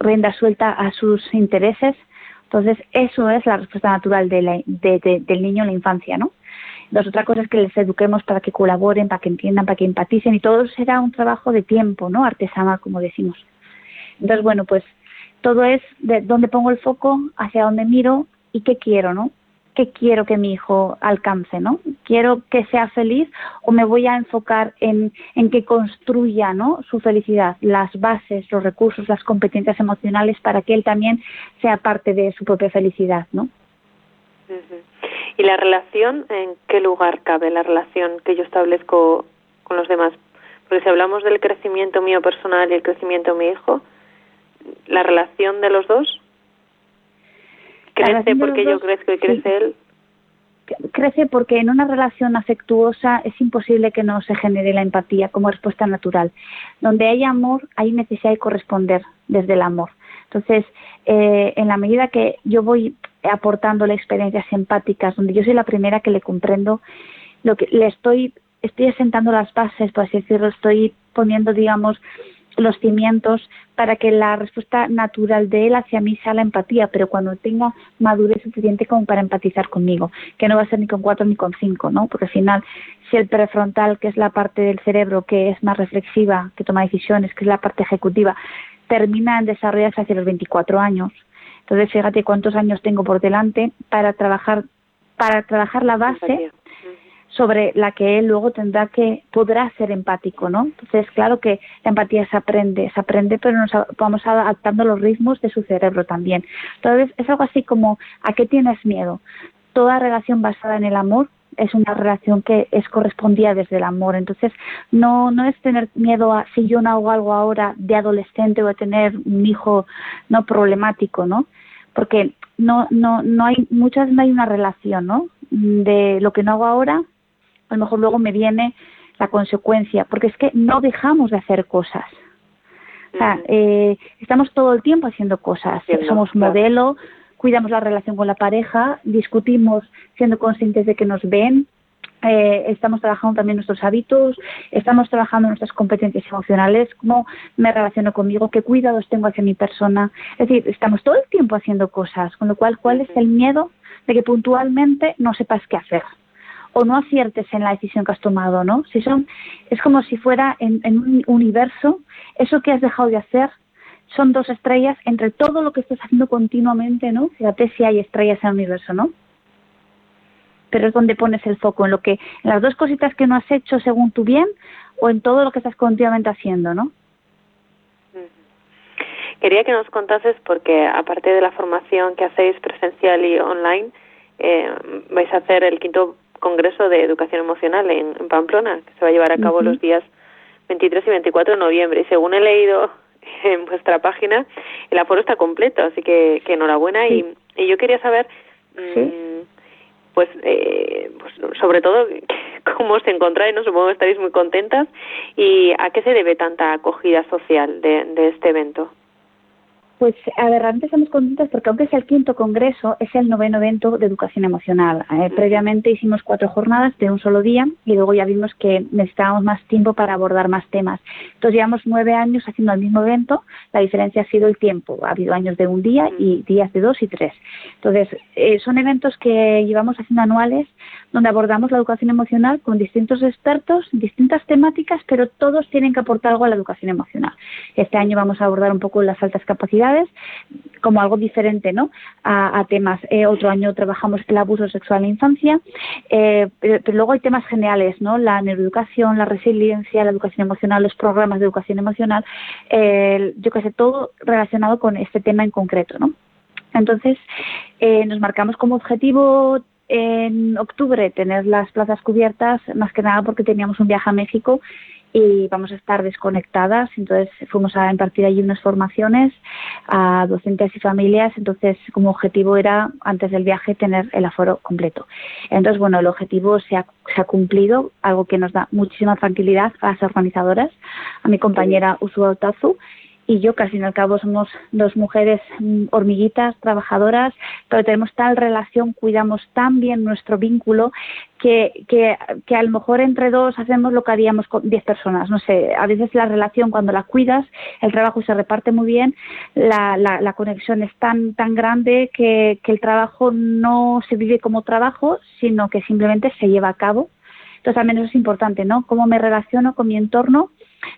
C: rienda suelta a sus intereses. Entonces, eso es la respuesta natural de del niño en la infancia, ¿no? Dos, otra cosa es que les eduquemos para que colaboren, para que entiendan, para que empaticen y todo será un trabajo de tiempo, ¿no? Artesanal, como decimos. Entonces, bueno, pues todo es de dónde pongo el foco, hacia dónde miro y qué quiero, ¿no? Qué quiero que mi hijo alcance, ¿no? Quiero que sea feliz o me voy a enfocar en, en que construya, ¿no? Su felicidad, las bases, los recursos, las competencias emocionales para que él también sea parte de su propia felicidad, ¿no?
B: ¿Y la relación, en qué lugar cabe la relación que yo establezco con los demás? Porque si hablamos del crecimiento mío personal y el crecimiento de mi hijo, ¿la relación de los dos? Crece porque yo crezco y crece él.
C: Crece porque en una relación afectuosa es imposible que no se genere la empatía como respuesta natural. Donde hay amor, hay necesidad de corresponder desde el amor. Entonces, eh, en la medida que yo voy aportándole experiencias empáticas, donde yo soy la primera que le comprendo, lo que le estoy, estoy asentando las bases, por así decirlo, estoy poniendo, digamos, los cimientos para que la respuesta natural de él hacia mí sea la empatía, pero cuando tenga madurez suficiente como para empatizar conmigo, que no va a ser ni con cuatro ni con cinco, ¿no? Porque al final, si el prefrontal, que es la parte del cerebro que es más reflexiva, que toma decisiones, que es la parte ejecutiva, termina en desarrollarse hacia los 24 años, entonces fíjate cuántos años tengo por delante para trabajar para trabajar la base sobre la que él luego tendrá que, podrá ser empático, ¿no? Entonces, claro que la empatía se aprende, se aprende, pero nos vamos adaptando los ritmos de su cerebro también. Entonces, es algo así como, ¿a qué tienes miedo? Toda relación basada en el amor es una relación que es correspondida desde el amor. Entonces, no, no es tener miedo a si yo no hago algo ahora de adolescente o a tener un hijo no problemático, ¿no? Porque no, no, no hay, muchas no hay una relación, ¿no? De lo que no hago ahora, a lo mejor luego me viene la consecuencia, porque es que no dejamos de hacer cosas. O sea, eh, estamos todo el tiempo haciendo cosas. Somos modelo, cuidamos la relación con la pareja, discutimos siendo conscientes de que nos ven, eh, estamos trabajando también nuestros hábitos, estamos trabajando nuestras competencias emocionales, cómo me relaciono conmigo, qué cuidados tengo hacia mi persona. Es decir, estamos todo el tiempo haciendo cosas, con lo cual, ¿cuál es el miedo de que puntualmente no sepas qué hacer? O no aciertes en la decisión que has tomado, ¿no? Si son, es como si fuera en, un universo, eso que has dejado de hacer son dos estrellas entre todo lo que estás haciendo continuamente, ¿no? Fíjate si hay estrellas en el universo, ¿no? Pero es donde pones el foco, en lo que, en las dos cositas que no has hecho según tu bien o en todo lo que estás continuamente haciendo, ¿no?
B: Quería que nos contases, porque aparte de la formación que hacéis presencial y online, eh, vais a hacer el quinto congreso de educación emocional en, Pamplona, que se va a llevar a cabo los días 23 y 24 de noviembre. Y según he leído en vuestra página, el aforo está completo, así que, que enhorabuena. Y, y, yo quería saber, mm, pues, eh, pues, sobre todo, cómo os encontráis, ¿no? supongo que estaréis muy contentas, y a qué se debe tanta acogida social de, de este evento.
C: Pues, a ver, realmente estamos contentos porque aunque es el quinto congreso, es el noveno evento de educación emocional. Eh, previamente hicimos cuatro jornadas de un solo día y luego ya vimos que necesitábamos más tiempo para abordar más temas. Entonces llevamos nueve años haciendo el mismo evento, la diferencia ha sido el tiempo. Ha habido años de un día y días de dos y tres. Entonces, eh, son eventos que llevamos haciendo anuales donde abordamos la educación emocional con distintos expertos, distintas temáticas, pero todos tienen que aportar algo a la educación emocional. Este año vamos a abordar un poco las altas capacidades como algo diferente ¿no? a, temas. Eh, otro año trabajamos el abuso sexual en la infancia, eh, pero, luego hay temas generales, ¿no? la neuroeducación, la resiliencia, la educación emocional, los programas de educación emocional, eh, yo qué sé, todo relacionado con este tema en concreto. ¿no? Entonces, nos marcamos como objetivo en octubre tener las plazas cubiertas, más que nada porque teníamos un viaje a México y vamos a estar desconectadas. Entonces fuimos a impartir allí unas formaciones a docentes y familias. Entonces como objetivo era antes del viaje tener el aforo completo. Entonces bueno, el objetivo se ha, cumplido, algo que nos da muchísima tranquilidad a las organizadoras, a mi compañera Usua Otazu y yo, casi al al cabo somos dos mujeres mm, hormiguitas, trabajadoras, pero tenemos tal relación, cuidamos tan bien nuestro vínculo que, que, que, a lo mejor entre dos hacemos lo que haríamos con diez personas. No sé, a veces la relación cuando la cuidas, el trabajo se reparte muy bien, la, la, la conexión es tan, tan grande que, que el trabajo no se vive como trabajo, sino que simplemente se lleva a cabo. Entonces también eso es importante, ¿no? Cómo me relaciono con mi entorno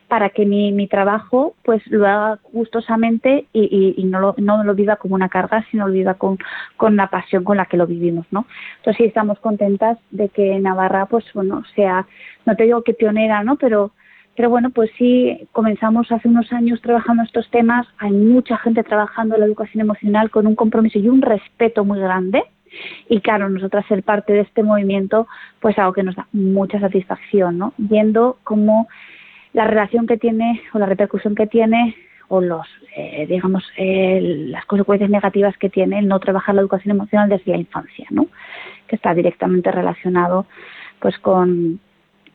C: para que mi, mi trabajo pues lo haga gustosamente y, y, no, lo, no lo viva como una carga, sino lo viva con, con la pasión con la que lo vivimos, ¿no? Entonces sí estamos contentas de que Navarra pues bueno sea, no te digo que pionera, ¿no? Pero pero bueno, pues sí, comenzamos hace unos años trabajando estos temas, hay mucha gente trabajando en la educación emocional con un compromiso y un respeto muy grande, y claro, nosotras ser parte de este movimiento, pues algo que nos da mucha satisfacción, ¿no? Viendo cómo la relación que tiene o la repercusión que tiene o los eh, digamos eh, las consecuencias negativas que tiene el no trabajar la educación emocional desde la infancia no que está directamente relacionado pues con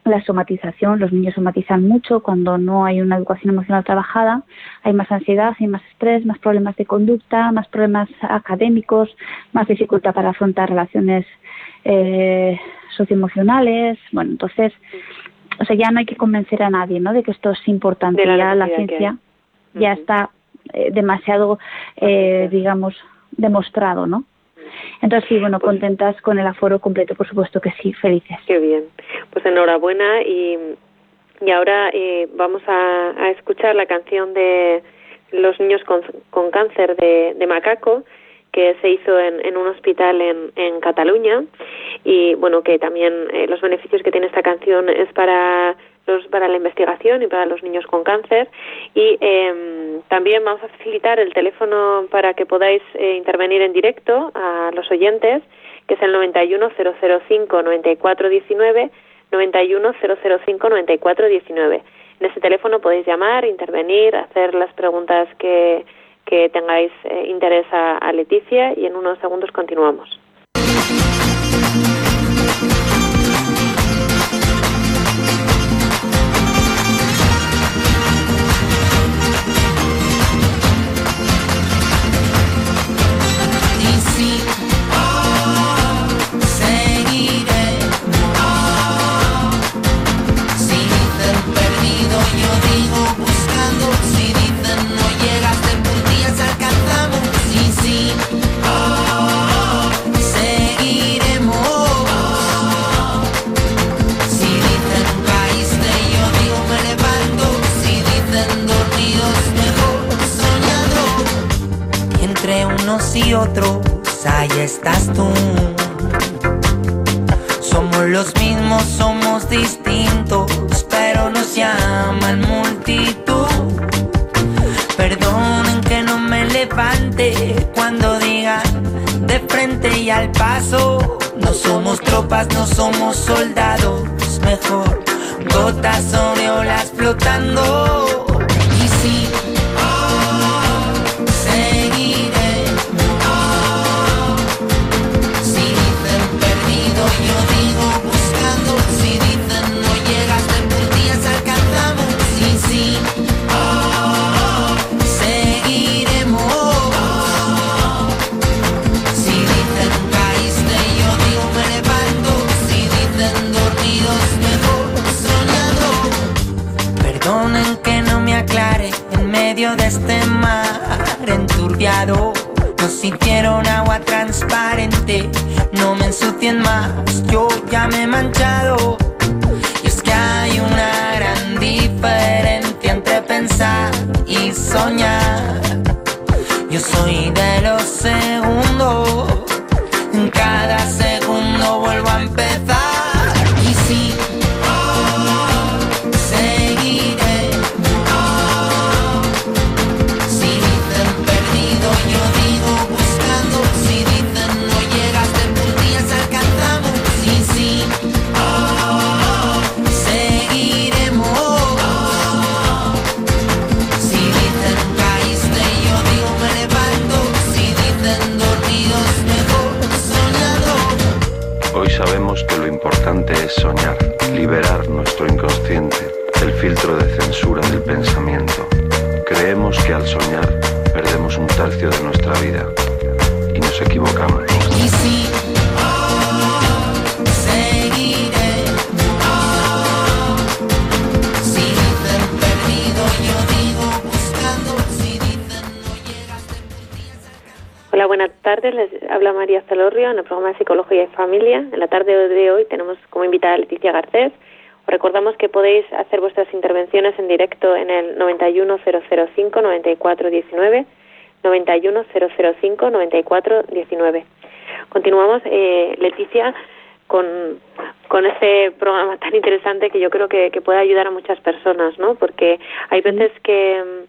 C: la somatización. Los niños somatizan mucho cuando no hay una educación emocional trabajada. Hay más ansiedad hay más estrés más problemas de conducta más problemas académicos más dificultad para afrontar relaciones eh, socioemocionales. Bueno entonces o sea, ya no hay que convencer a nadie, ¿no? De que esto es importante. La ya la ciencia ya está eh, demasiado, eh, digamos, demostrado, ¿no? Entonces, sí, bueno, pues contentas con el aforo completo, por supuesto que sí, felices.
B: Qué bien. Pues enhorabuena y, y ahora eh, vamos a, a, escuchar la canción de los niños con, con cáncer de, de Macaco que se hizo en, en un hospital en, en, Cataluña y bueno que también eh, los beneficios que tiene esta canción es para los para la investigación y para los niños con cáncer y eh, también vamos a facilitar el teléfono para que podáis eh, intervenir en directo a los oyentes que es el 91005-9419, 91005-9419. En ese teléfono podéis llamar, intervenir, hacer las preguntas que, que tengáis eh, interés a Leticia y en unos segundos continuamos. El programa de Psicología y Familia. En la tarde de hoy tenemos como invitada a Leticia Garcés. Os recordamos que podéis hacer vuestras intervenciones en directo en el 91005-9419, 91005-9419. Continuamos, eh, Leticia, con, con este programa tan interesante que yo creo que, que puede ayudar a muchas personas, ¿no? Porque hay veces que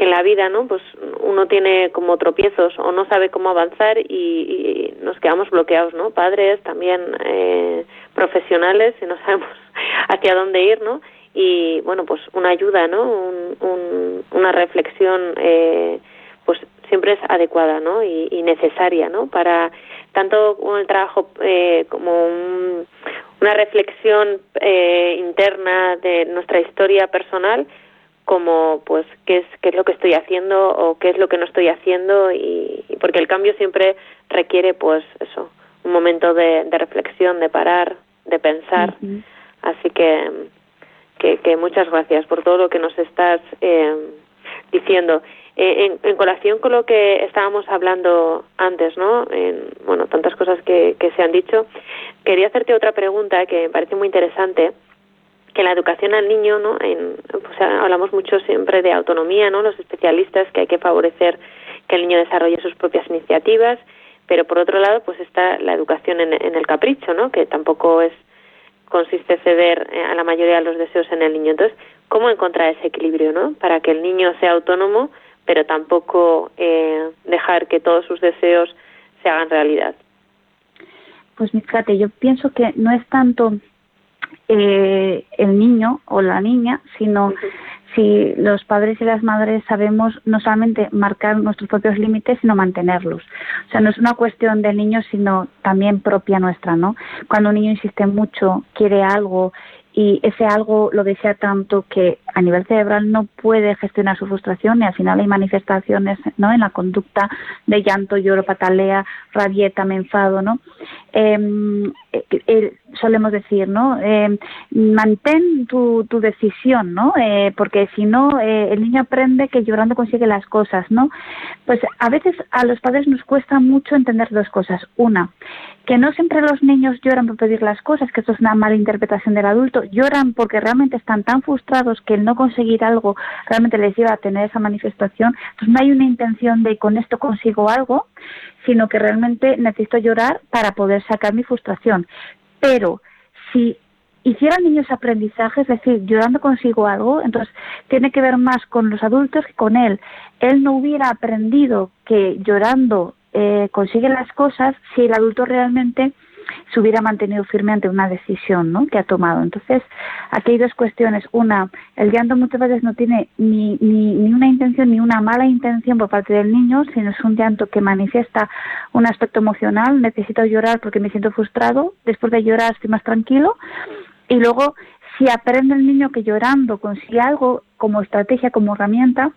B: que en la vida, ¿no? Pues uno tiene como tropiezos o no sabe cómo avanzar y, nos quedamos bloqueados, ¿no? Padres, también eh, profesionales y no sabemos hacia dónde ir, ¿no? Y bueno, pues una ayuda, ¿no? Un, una reflexión, eh, pues siempre es adecuada, ¿no? Y, necesaria, ¿no? Para tanto el trabajo eh, como una reflexión eh, interna de nuestra historia personal como pues qué es qué es lo que estoy haciendo o qué es lo que no estoy haciendo y, porque el cambio siempre requiere pues eso un momento de, reflexión de parar de pensar. Así que, que, muchas gracias por todo lo que nos estás eh, diciendo. Eh, en, colación con lo que estábamos hablando antes no en, bueno tantas cosas que, que se han dicho quería hacerte otra pregunta que me parece muy interesante que la educación al niño, ¿no? En, pues hablamos mucho siempre de autonomía, ¿no? Los especialistas que hay que favorecer que el niño desarrolle sus propias iniciativas, pero por otro lado, pues está la educación en, el capricho, ¿no? Que tampoco es consiste ceder eh, a la mayoría de los deseos en el niño. Entonces, ¿cómo encontrar ese equilibrio, ¿no? Para que el niño sea autónomo, pero tampoco eh, dejar que todos sus deseos se hagan realidad.
C: pues fíjate, yo pienso que no es tanto eh, el niño o la niña, sino si los padres y las madres sabemos no solamente marcar nuestros propios límites, sino mantenerlos. O sea, no es una cuestión del niño, sino también propia nuestra, ¿no? Cuando un niño insiste mucho, quiere algo y ese algo lo desea tanto que a nivel cerebral no puede gestionar su frustración y al final hay manifestaciones no en la conducta de llanto lloro patalea rabieta me enfado no em, eh, solemos decir no em, mantén tu, decisión no eh, porque si no el niño aprende que llorando consigue las cosas no pues a veces a los padres nos cuesta mucho entender dos cosas. Una que no siempre los niños lloran por pedir las cosas, que esto es una mala interpretación del adulto, lloran porque realmente están tan frustrados que el no conseguir algo realmente les lleva a tener esa manifestación. Entonces no hay una intención de con esto consigo algo, sino que realmente necesito llorar para poder sacar mi frustración. Pero si hicieran niños aprendizaje, es decir, llorando consigo algo, entonces tiene que ver más con los adultos que con él. Él no hubiera aprendido que llorando eh, consigue las cosas si el adulto realmente se hubiera mantenido firme ante una decisión ¿no? que ha tomado. Entonces, aquí hay dos cuestiones. Una, el llanto muchas veces no tiene ni, ni, ni una intención ni una mala intención por parte del niño, sino es un llanto que manifiesta un aspecto emocional. Necesito llorar porque me siento frustrado. Después de llorar estoy más tranquilo. Y luego, si aprende el niño que llorando consigue algo como estrategia, como herramienta,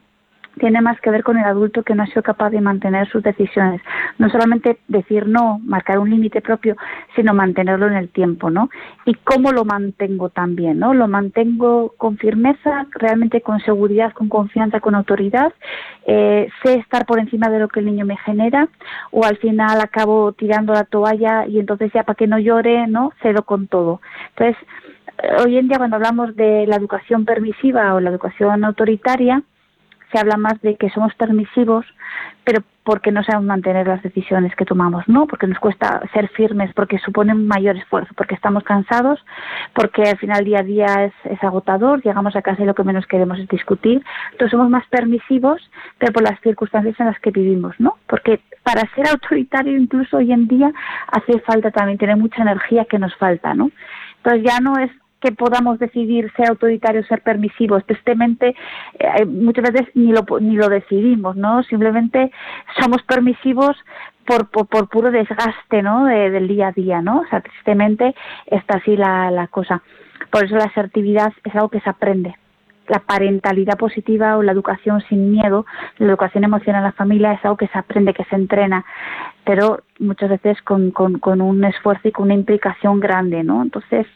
C: tiene más que ver con el adulto que no ha sido capaz de mantener sus decisiones. No solamente decir no, marcar un límite propio, sino mantenerlo en el tiempo, ¿no? Y cómo lo mantengo también, ¿no? Lo mantengo con firmeza, realmente con seguridad, con confianza, con autoridad. Eh, sé estar por encima de lo que el niño me genera o al final acabo tirando la toalla y entonces ya para que no llore, ¿no? Cedo con todo. Entonces, hoy en día cuando hablamos de la educación permisiva o la educación autoritaria, se habla más de que somos permisivos, pero porque no sabemos mantener las decisiones que tomamos, ¿no? Porque nos cuesta ser firmes, porque supone mayor esfuerzo, porque estamos cansados, porque al final día a día es, agotador, llegamos a casa y lo que menos queremos es discutir. Entonces somos más permisivos, pero por las circunstancias en las que vivimos, ¿no? Porque para ser autoritario incluso hoy en día hace falta también tener mucha energía que nos falta, ¿no? Entonces ya no es que podamos decidir ser autoritarios, ser permisivos. Tristemente, eh, muchas veces ni lo, ni lo decidimos, ¿no? Simplemente somos permisivos por, por, puro desgaste, ¿no? del día a día, ¿no? O sea, tristemente está así la, la cosa. Por eso la asertividad es algo que se aprende la parentalidad positiva o la educación sin miedo, la educación emocional en la familia es algo que se aprende, que se entrena, pero muchas veces con, con, un esfuerzo y con una implicación grande, ¿no? Entonces,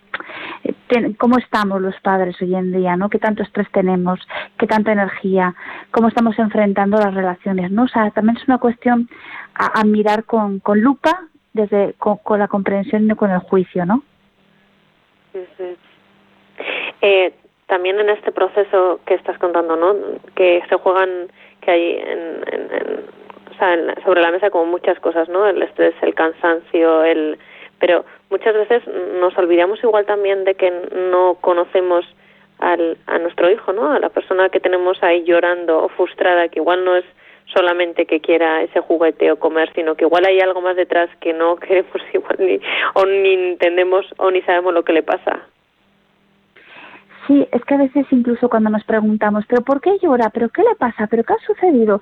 C: eh, ¿cómo estamos los padres hoy en día, ¿no? ¿Qué tanto estrés tenemos? ¿Qué tanta energía? ¿Cómo estamos enfrentando las relaciones, ¿no? O sea, también es una cuestión a, mirar con, con lupa desde con, la comprensión y con el juicio, ¿no?
B: eh, también en este proceso que estás contando, ¿no? Que se juegan, que hay en, o sea, sobre la mesa como muchas cosas, ¿no? El estrés, el cansancio, el, pero muchas veces nos olvidamos igual también de que no conocemos al, a nuestro hijo, ¿no? A la persona que tenemos ahí llorando o frustrada, que igual no es solamente que quiera ese juguete o comer, sino que igual hay algo más detrás que no queremos igual ni o ni entendemos o ni sabemos lo que le pasa.
C: Sí, es que a veces incluso cuando nos preguntamos, ¿pero por qué llora? ¿Pero qué le pasa? ¿Pero qué ha sucedido?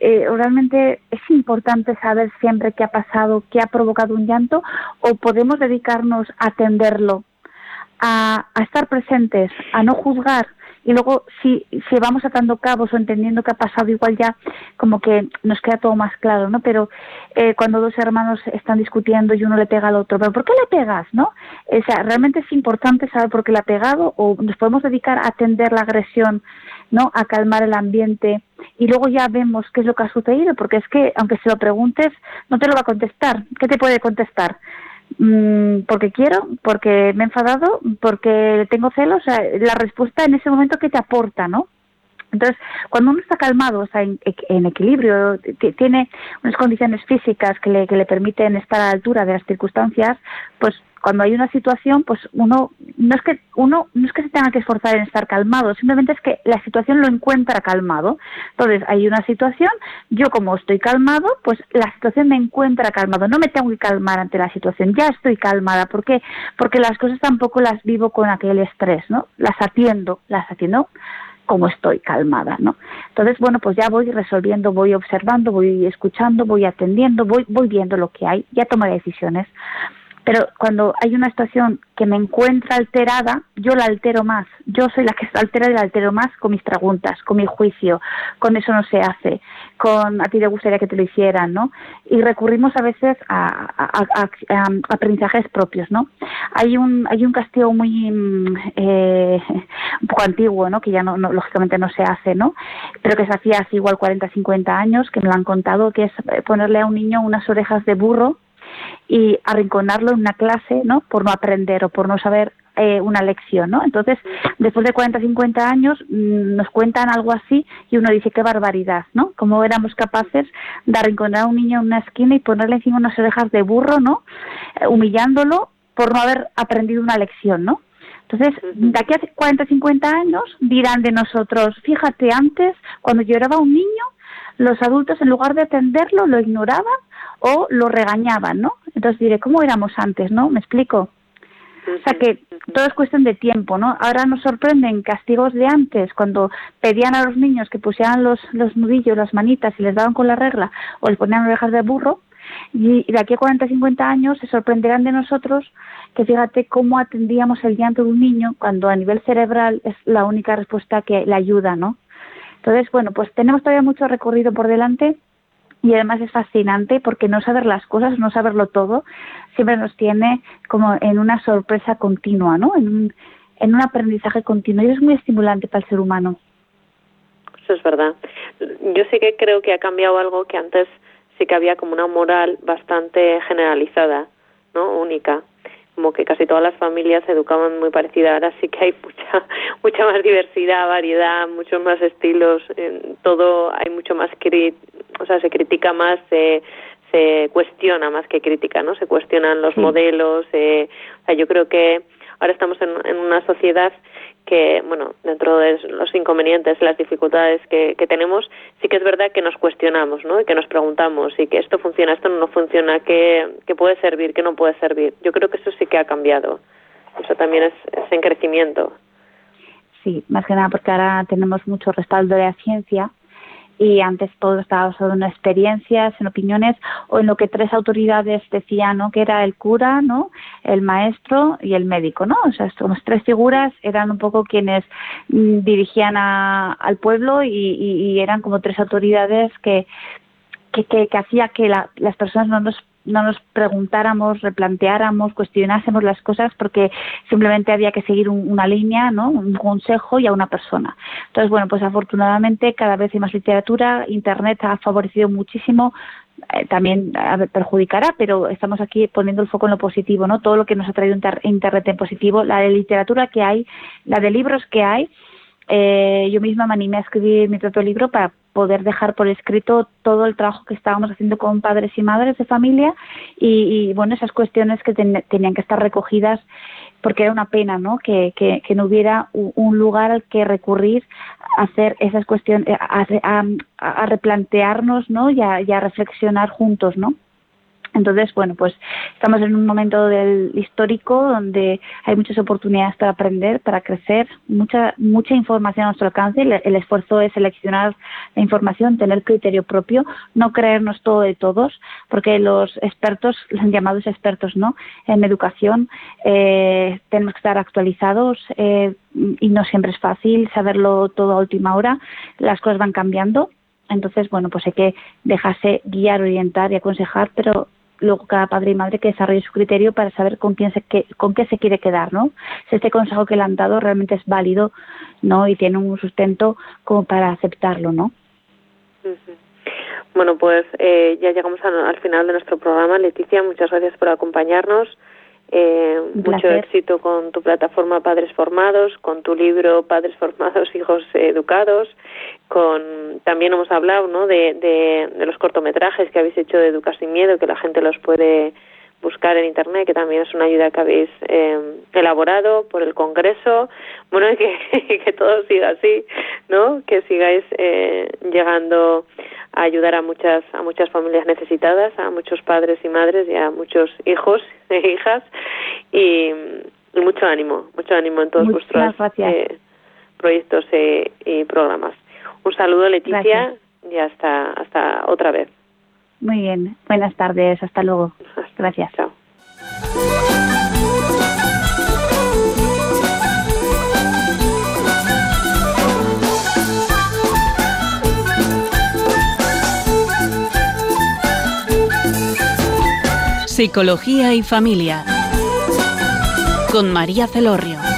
C: Eh, realmente es importante saber siempre qué ha pasado, qué ha provocado un llanto, o podemos dedicarnos a atenderlo, a, a estar presentes, a no juzgar, y luego si, si vamos atando cabos o entendiendo qué ha pasado igual ya como que nos queda todo más claro, ¿no? Pero eh, cuando dos hermanos están discutiendo y uno le pega al otro, ¿pero por qué le pegas, no? O sea, realmente es importante saber por qué le ha pegado o nos podemos dedicar a atender la agresión, ¿no? A calmar el ambiente y luego ya vemos qué es lo que ha sucedido, porque es que aunque se lo preguntes, no te lo va a contestar. ¿Qué te puede contestar? Mm, porque quiero, porque me he enfadado, porque tengo celos. la respuesta en ese momento que te aporta, ¿no? Entonces, cuando uno está calmado, está en, equilibrio, tiene unas condiciones físicas que le, que le permiten estar a la altura de las circunstancias, pues cuando hay una situación, pues uno no es que uno no es que se tenga que esforzar en estar calmado, simplemente es que la situación lo encuentra calmado. Entonces, hay una situación, yo como estoy calmado, pues la situación me encuentra calmado, no me tengo que calmar ante la situación, ya estoy calmada, ¿por qué? Porque las cosas tampoco las vivo con aquel estrés, ¿no? Las atiendo, las atiendo como estoy calmada, ¿no? Entonces, bueno, pues ya voy resolviendo, voy observando, voy escuchando, voy atendiendo, voy, voy viendo lo que hay, ya tomo decisiones. Pero cuando hay una situación que me encuentra alterada, yo la altero más. Yo soy la que se altera y la altero más con mis preguntas, con mi juicio, con eso no se hace, con a ti te gustaría que te lo hicieran, ¿no? Y recurrimos a veces a, aprendizajes propios, ¿no? Hay un hay un castigo muy mm, eh, un poco antiguo, ¿no? Que ya no, lógicamente no se hace, ¿no? Pero que se hacía hace igual 40, 50 años, que me lo han contado, que es ponerle a un niño unas orejas de burro y arrinconarlo en una clase, ¿no? Por no aprender o por no saber eh, una lección, ¿no? Entonces, después de 40, 50 años, mm, nos cuentan algo así y uno dice, qué barbaridad, ¿no? Cómo éramos capaces de arrinconar a un niño en una esquina y ponerle encima unas orejas de burro, ¿no? Eh, humillándolo por no haber aprendido una lección, ¿no? Entonces, de aquí a 40, 50 años dirán de nosotros, fíjate, antes, cuando lloraba un niño, los adultos en lugar de atenderlo lo ignoraban o lo regañaban, ¿no? Entonces diré, ¿cómo éramos antes, no? ¿Me explico? O sea que todo es cuestión de tiempo, ¿no? Ahora nos sorprenden castigos de antes, cuando pedían a los niños que pusieran los, los nudillos, las manitas y les daban con la regla, o les ponían orejas de burro, y de aquí a 40, 50 años se sorprenderán de nosotros que fíjate cómo atendíamos el llanto de un niño cuando a nivel cerebral es la única respuesta que le ayuda, ¿no? Entonces, bueno, pues tenemos todavía mucho recorrido por delante y además es fascinante porque no saber las cosas, no saberlo todo, siempre nos tiene como en una sorpresa continua, ¿no? En un, en un aprendizaje continuo y es muy estimulante para el ser humano.
B: Eso es verdad. Yo sí que creo que ha cambiado algo que antes sí que había como una moral bastante generalizada, ¿no? Única como que casi todas las familias se educaban muy parecida. Ahora sí que hay mucha mucha más diversidad, variedad, muchos más estilos, en todo hay mucho más o sea, se critica más, se se cuestiona más que crítica, ¿no? Se cuestionan los modelos, eh, o sea, yo creo que ahora estamos en, en una sociedad que, bueno, dentro de los inconvenientes, las dificultades que, que, tenemos, sí que es verdad que nos cuestionamos, ¿no? Y que nos preguntamos, y que esto funciona, esto no funciona, qué, qué puede servir, qué no puede servir. Yo creo que eso sí que ha cambiado. Eso también es, es en crecimiento.
C: Sí, más que nada porque ahora tenemos mucho respaldo de la ciencia y antes todo estaba basado en experiencias, en opiniones o en lo que tres autoridades decían, ¿no? Que era el cura, ¿no? El maestro y el médico, ¿no? O sea, estas tres figuras eran un poco quienes mm, dirigían al pueblo y, eran como tres autoridades que que, que, hacía que las personas no nos no nos preguntáramos, replanteáramos, cuestionásemos las cosas porque simplemente había que seguir una línea, ¿no? un consejo y a una persona. Entonces, bueno, pues afortunadamente cada vez hay más literatura, Internet ha favorecido muchísimo eh, también perjudicará, pero estamos aquí poniendo el foco en lo positivo, ¿no? Todo lo que nos ha traído Internet en positivo, la de literatura que hay, la de libros que hay, eh, yo misma me animé a escribir mi propio libro para poder dejar por escrito todo el trabajo que estábamos haciendo con padres y madres de familia y, bueno, esas cuestiones que tenían que estar recogidas porque era una pena, ¿no? Que, que, no hubiera un lugar al que recurrir a hacer esas cuestiones, a, replantearnos, ¿no? Y a, y a reflexionar juntos, ¿no? Entonces, bueno, pues estamos en un momento del histórico donde hay muchas oportunidades para aprender, para crecer, mucha mucha información a nuestro alcance. El, esfuerzo es seleccionar la información, tener criterio propio, no creernos todo de todos, porque los expertos, los llamados expertos, ¿no? En educación eh, tenemos que estar actualizados eh, y no siempre es fácil saberlo todo a última hora. Las cosas van cambiando. Entonces, bueno, pues hay que dejarse guiar, orientar y aconsejar, pero luego cada padre y madre que desarrolle su criterio para saber con quién se con qué se quiere quedar, ¿no? Si este consejo que le han dado realmente es válido, ¿no? Y tiene un sustento como para aceptarlo, ¿no?
B: Bueno, pues eh, ya llegamos al final de nuestro programa. Leticia, muchas gracias por acompañarnos. Eh, mucho éxito con tu plataforma Padres Formados, con tu libro Padres Formados, Hijos Educados, con también hemos hablado ¿no? de, de, los cortometrajes que habéis hecho de Educar sin Miedo, que la gente los puede buscar en internet, que también es una ayuda que habéis eh, elaborado por el Congreso. Bueno, que, que todo siga así, ¿no? Que sigáis eh, llegando a ayudar a muchas a muchas familias necesitadas, a muchos padres y madres y a muchos hijos e hijas y, mucho ánimo, mucho ánimo en todos vuestros eh, proyectos y programas. Un saludo, Leticia, y hasta hasta otra vez.
C: Muy bien. Buenas tardes. Hasta luego. Gracias. Chao.
A: Psicología y familia. Con María Celorrio.